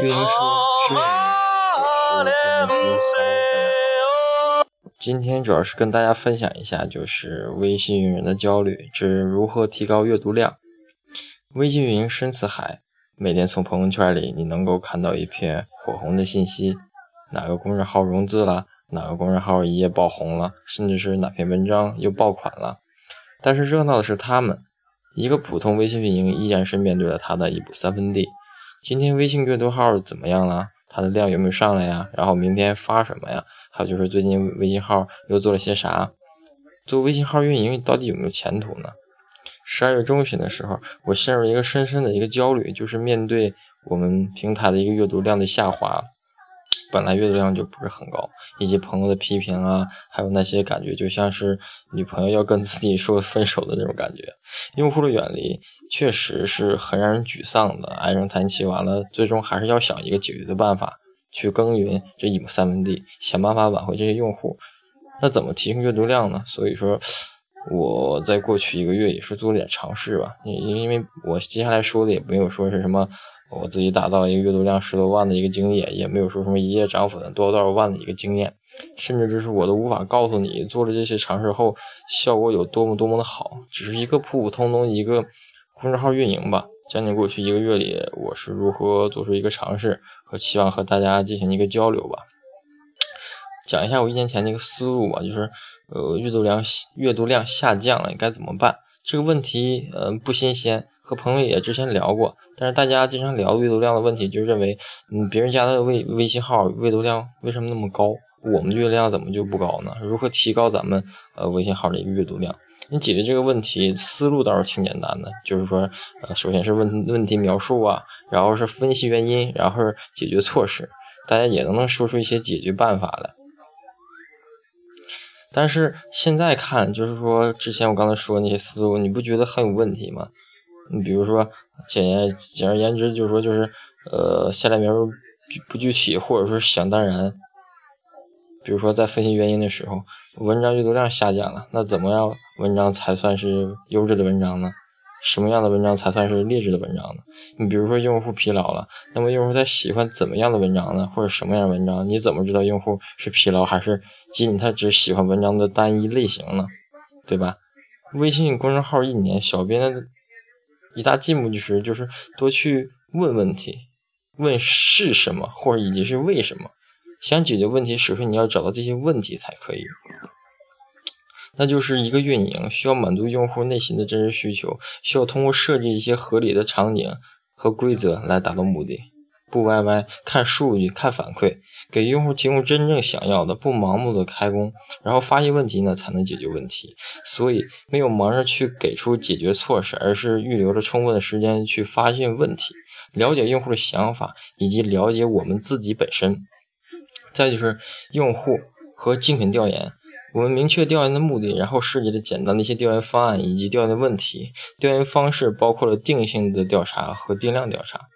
运营说：“是今天主要是跟大家分享一下，就是微信运营的焦虑之如何提高阅读量。微信运营深似海，每天从朋友圈里你能够看到一片火红的信息，哪个公众号融资了，哪个公众号一夜爆红了，甚至是哪篇文章又爆款了。但是热闹的是他们，一个普通微信运营依然是面对了他的一亩三分地。”今天微信阅读号怎么样了？它的量有没有上来呀？然后明天发什么呀？还有就是最近微信号又做了些啥？做微信号运营到底有没有前途呢？十二月中旬的时候，我陷入一个深深的一个焦虑，就是面对我们平台的一个阅读量的下滑。本来阅读量就不是很高，以及朋友的批评啊，还有那些感觉，就像是女朋友要跟自己说分手的那种感觉。用户的远离确实是很让人沮丧的，唉声叹气。完了，最终还是要想一个解决的办法，去耕耘这一亩三分地，想办法挽回这些用户。那怎么提升阅读量呢？所以说，我在过去一个月也是做了点尝试吧。因因为我接下来说的也没有说是什么。我自己打造一个阅读量十多万的一个经验，也没有说什么一夜涨粉多少多少万的一个经验，甚至就是我都无法告诉你做了这些尝试后效果有多么多么的好，只是一个普普通通一个公众号运营吧。将近过去一个月里，我是如何做出一个尝试和期望和大家进行一个交流吧。讲一下我一年前的一个思路吧，就是呃阅读量阅读量下降了该怎么办？这个问题嗯不新鲜。和朋友也之前聊过，但是大家经常聊阅读量的问题，就认为，嗯，别人家的微微信号阅读量为什么那么高，我们阅读量怎么就不高呢？如何提高咱们呃微信号的一个阅读量？你解决这个问题思路倒是挺简单的，就是说，呃，首先是问问题描述啊，然后是分析原因，然后是解决措施，大家也都能说出一些解决办法来。但是现在看，就是说之前我刚才说那些思路，你不觉得很有问题吗？你比如说，简言简而言之，就是说，就是呃，下列描述不具体，或者说想当然。比如说，在分析原因的时候，文章阅读量下降了，那怎么样文章才算是优质的文章呢？什么样的文章才算是劣质的文章呢？你比如说，用户疲劳了，那么用户在喜欢怎么样的文章呢？或者什么样的文章？你怎么知道用户是疲劳，还是仅仅他只喜欢文章的单一类型呢？对吧？微信公众号一年，小编一大进步就是，就是多去问问题，问是什么，或者以及是为什么。想解决问题，首先你要找到这些问题才可以。那就是一个运营需要满足用户内心的真实需求，需要通过设计一些合理的场景和规则来达到目的。不歪歪，看数据，看反馈，给用户提供真正想要的，不盲目的开工，然后发现问题呢，才能解决问题。所以没有忙着去给出解决措施，而是预留了充分的时间去发现问题，了解用户的想法，以及了解我们自己本身。再就是用户和竞品调研，我们明确调研的目的，然后设计了简单的一些调研方案以及调研的问题。调研方式包括了定性的调查和定量调查。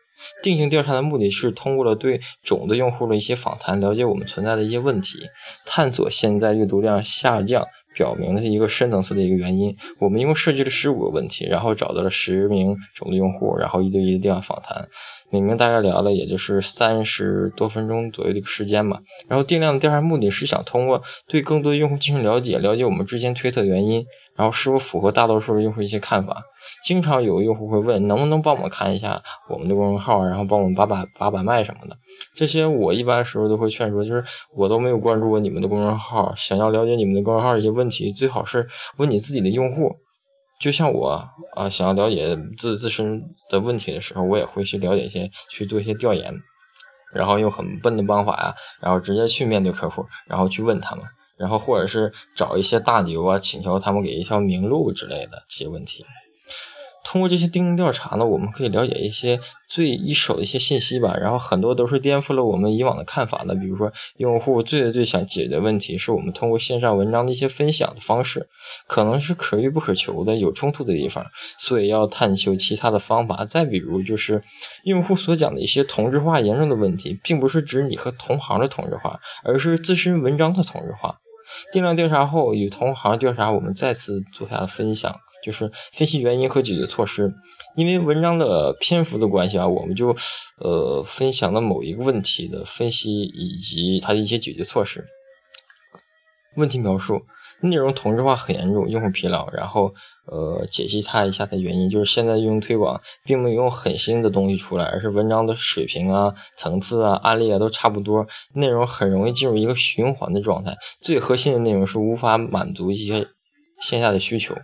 定性调查的目的是通过了对种子用户的一些访谈，了解我们存在的一些问题，探索现在阅读量下降表明的一个深层次的一个原因。我们一共设计了十五个问题，然后找到了十名种子用户，然后一对一的电话访谈，每名大概聊了也就是三十多分钟左右的一个时间吧。然后定量的调查目的是想通过对更多的用户进行了解，了解我们之间推测原因。然后是否符合大多数用户一些看法？经常有用户会问，能不能帮我们看一下我们的公众号，然后帮我们把把把把脉什么的。这些我一般时候都会劝说，就是我都没有关注过你们的公众号，想要了解你们的公众号一些问题，最好是问你自己的用户。就像我啊，想要了解自自身的问题的时候，我也会去了解一些，去做一些调研，然后用很笨的方法呀，然后直接去面对客户，然后去问他们。然后或者是找一些大牛啊，请求他们给一条明路之类的这些问题。通过这些定性调查呢，我们可以了解一些最一手的一些信息吧。然后很多都是颠覆了我们以往的看法的。比如说，用户最最最想解决问题是我们通过线上文章的一些分享的方式，可能是可遇不可求的，有冲突的地方，所以要探求其他的方法。再比如就是用户所讲的一些同质化严重的问题，并不是指你和同行的同质化，而是自身文章的同质化。定量调查后，与同行调查，我们再次做下分享。就是分析原因和解决措施，因为文章的篇幅的关系啊，我们就呃分享了某一个问题的分析以及它的一些解决措施。问题描述内容同质化很严重，用户疲劳，然后呃解析它一下的原因，就是现在用推广并没有用很新的东西出来，而是文章的水平啊、层次啊、案例啊都差不多，内容很容易进入一个循环的状态。最核心的内容是无法满足一些线下的需求。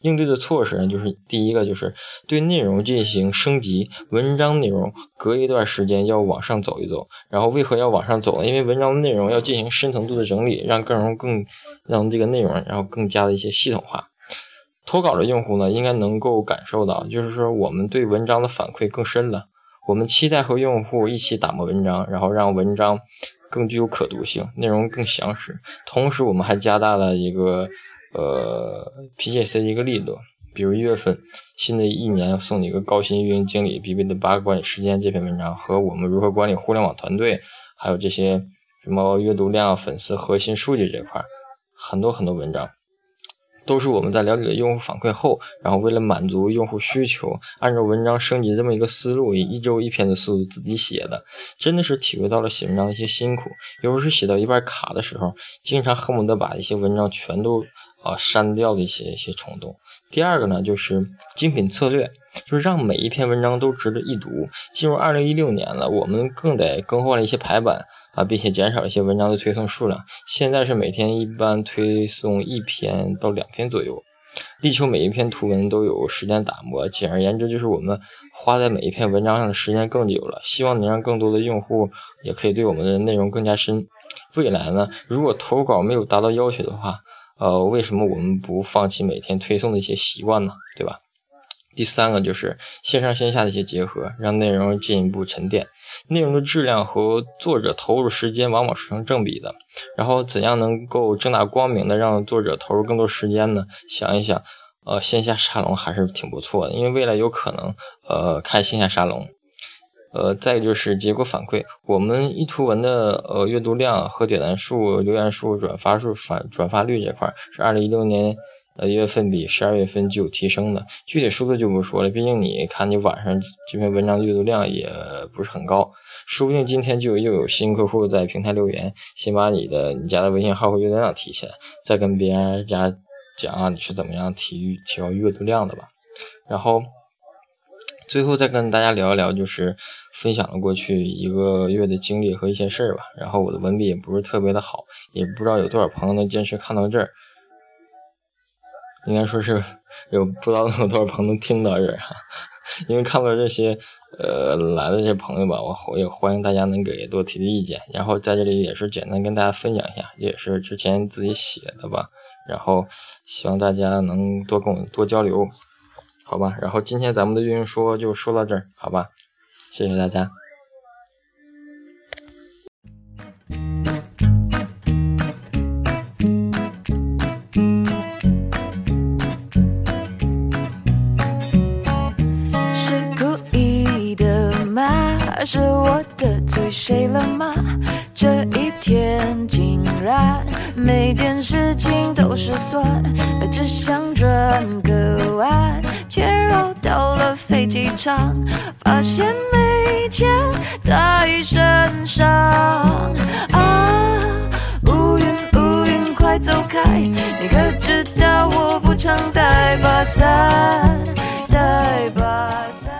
应对的措施呢，就是第一个就是对内容进行升级，文章内容隔一段时间要往上走一走。然后为何要往上走呢？因为文章的内容要进行深层度的整理，让更容更让这个内容然后更加的一些系统化。投稿的用户呢，应该能够感受到，就是说我们对文章的反馈更深了。我们期待和用户一起打磨文章，然后让文章更具有可读性，内容更详实。同时，我们还加大了一个。呃，PJC 的一个力度，比如一月份，新的一年送你一个高薪运营经理必备的八个管理时间这篇文章，和我们如何管理互联网团队，还有这些什么阅读量、粉丝核心数据这块，很多很多文章，都是我们在了解了用户反馈后，然后为了满足用户需求，按照文章升级这么一个思路，以一周一篇的速度自己写的，真的是体会到了写文章的一些辛苦，有时写到一半卡的时候，经常恨不得把一些文章全都。啊，删掉的一些一些冲动。第二个呢，就是精品策略，就是让每一篇文章都值得一读。进入二零一六年了，我们更得更换了一些排版啊，并且减少一些文章的推送数量。现在是每天一般推送一篇到两篇左右，力求每一篇图文都有时间打磨。简而言之，就是我们花在每一篇文章上的时间更久了。希望能让更多的用户也可以对我们的内容更加深。未来呢，如果投稿没有达到要求的话，呃，为什么我们不放弃每天推送的一些习惯呢？对吧？第三个就是线上线下的一些结合，让内容进一步沉淀。内容的质量和作者投入时间往往是成正比的。然后怎样能够正大光明的让作者投入更多时间呢？想一想，呃，线下沙龙还是挺不错的，因为未来有可能呃开线下沙龙。呃，再就是结果反馈，我们一图文的呃阅读量和点赞数、留言数、转发数、反转发率这块是二零一六年呃一月份比十二月份就有提升的，具体数字就不说了，毕竟你看你晚上这篇文章阅读量也不是很高，说不定今天就又有新客户在平台留言，先把你的你家的微信号和阅读量提起来，再跟别人家讲啊你是怎么样提提高阅读量的吧，然后。最后再跟大家聊一聊，就是分享了过去一个月的经历和一些事儿吧。然后我的文笔也不是特别的好，也不知道有多少朋友能坚持看到这儿。应该说是有不知道有多少朋友能听到这儿哈。因为看到这些呃来的这些朋友吧，我也欢迎大家能给多提提意见。然后在这里也是简单跟大家分享一下，也是之前自己写的吧。然后希望大家能多跟我多交流。好吧，然后今天咱们的运营说就说到这儿，好吧，谢谢大家。是故意的吗？是我得罪谁了吗？这一天竟然每件事情都是算，只想转个弯。到了飞机场发现没钱在身上。啊乌云乌云快走开你可知道我不常带把伞带把伞